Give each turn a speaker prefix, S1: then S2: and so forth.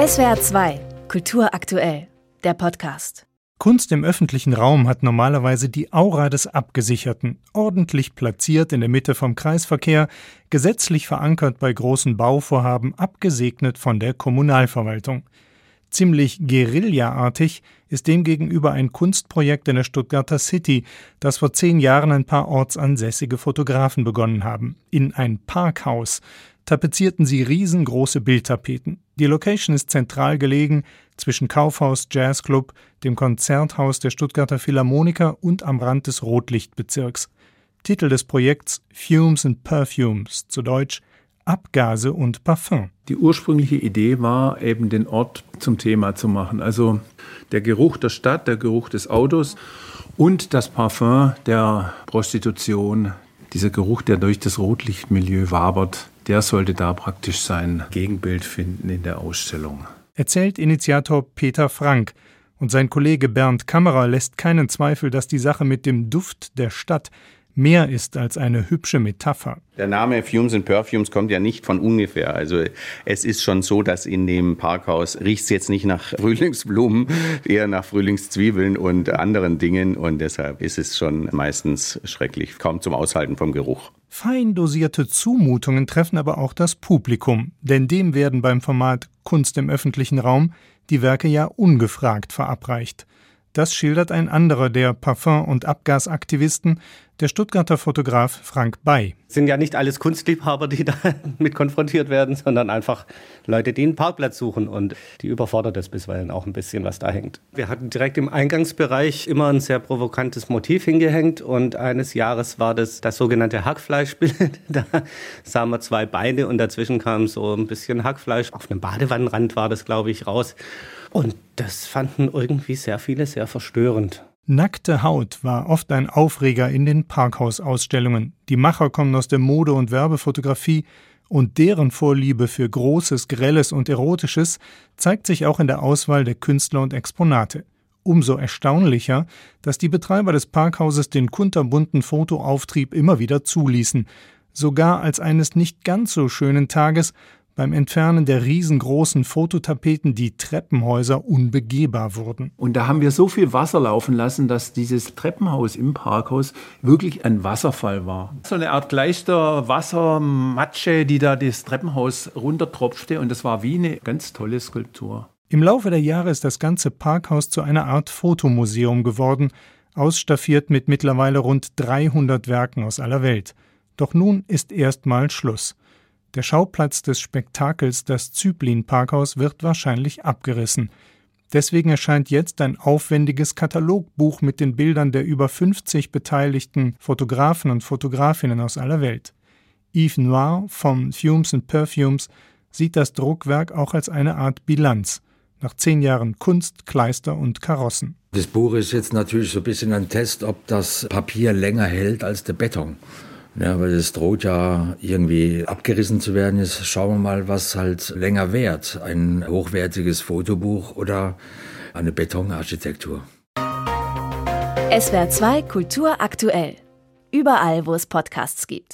S1: SWR 2, Kultur aktuell, der Podcast.
S2: Kunst im öffentlichen Raum hat normalerweise die Aura des Abgesicherten, ordentlich platziert in der Mitte vom Kreisverkehr, gesetzlich verankert bei großen Bauvorhaben, abgesegnet von der Kommunalverwaltung. Ziemlich guerillaartig ist demgegenüber ein Kunstprojekt in der Stuttgarter City, das vor zehn Jahren ein paar ortsansässige Fotografen begonnen haben. In ein Parkhaus tapezierten sie riesengroße Bildtapeten. Die Location ist zentral gelegen zwischen Kaufhaus, Jazzclub, dem Konzerthaus der Stuttgarter Philharmoniker und am Rand des Rotlichtbezirks. Titel des Projekts Fumes and Perfumes, zu Deutsch Abgase und Parfum.
S3: Die ursprüngliche Idee war eben den Ort zum Thema zu machen. Also der Geruch der Stadt, der Geruch des Autos und das Parfum der Prostitution, dieser Geruch, der durch das Rotlichtmilieu wabert, der sollte da praktisch sein Gegenbild finden in der Ausstellung.
S2: Erzählt Initiator Peter Frank. Und sein Kollege Bernd Kammerer lässt keinen Zweifel, dass die Sache mit dem Duft der Stadt mehr ist als eine hübsche Metapher.
S4: Der Name Fumes and Perfumes kommt ja nicht von ungefähr. Also es ist schon so, dass in dem Parkhaus riecht es jetzt nicht nach Frühlingsblumen, eher nach Frühlingszwiebeln und anderen Dingen. Und deshalb ist es schon meistens schrecklich, kaum zum Aushalten vom Geruch.
S2: Fein dosierte Zumutungen treffen aber auch das Publikum, denn dem werden beim Format Kunst im öffentlichen Raum die Werke ja ungefragt verabreicht. Das schildert ein anderer der Parfum- und Abgasaktivisten, der Stuttgarter Fotograf Frank Bay.
S5: Es sind ja nicht alles Kunstliebhaber, die da mit konfrontiert werden, sondern einfach Leute, die einen Parkplatz suchen und die überfordert es bisweilen auch ein bisschen, was da hängt. Wir hatten direkt im Eingangsbereich immer ein sehr provokantes Motiv hingehängt und eines Jahres war das das sogenannte Hackfleischbild. Da sahen wir zwei Beine und dazwischen kam so ein bisschen Hackfleisch. Auf einem Badewannenrand war das, glaube ich, raus. Und das fanden irgendwie sehr viele sehr verstörend.
S2: Nackte Haut war oft ein Aufreger in den Parkhausausstellungen. Die Macher kommen aus der Mode- und Werbefotografie und deren Vorliebe für Großes, Grelles und Erotisches zeigt sich auch in der Auswahl der Künstler und Exponate. Umso erstaunlicher, dass die Betreiber des Parkhauses den kunterbunten Fotoauftrieb immer wieder zuließen, sogar als eines nicht ganz so schönen Tages beim Entfernen der riesengroßen Fototapeten die Treppenhäuser unbegehbar wurden.
S3: Und da haben wir so viel Wasser laufen lassen, dass dieses Treppenhaus im Parkhaus wirklich ein Wasserfall war. So eine Art gleichter Wassermatsche, die da das Treppenhaus runtertropfte und das war wie eine ganz tolle Skulptur.
S2: Im Laufe der Jahre ist das ganze Parkhaus zu einer Art Fotomuseum geworden, ausstaffiert mit mittlerweile rund 300 Werken aus aller Welt. Doch nun ist erstmal Schluss. Der Schauplatz des Spektakels, das Zyplin-Parkhaus, wird wahrscheinlich abgerissen. Deswegen erscheint jetzt ein aufwendiges Katalogbuch mit den Bildern der über 50 beteiligten Fotografen und Fotografinnen aus aller Welt. Yves Noir vom Fumes and Perfumes sieht das Druckwerk auch als eine Art Bilanz nach zehn Jahren Kunst, Kleister und Karossen.
S6: Das Buch ist jetzt natürlich so ein bisschen ein Test, ob das Papier länger hält als der Beton. Ja, weil es droht ja irgendwie abgerissen zu werden. Jetzt schauen wir mal, was halt länger währt. Ein hochwertiges Fotobuch oder eine Betonarchitektur.
S1: SWR 2 Kultur aktuell. Überall, wo es Podcasts gibt.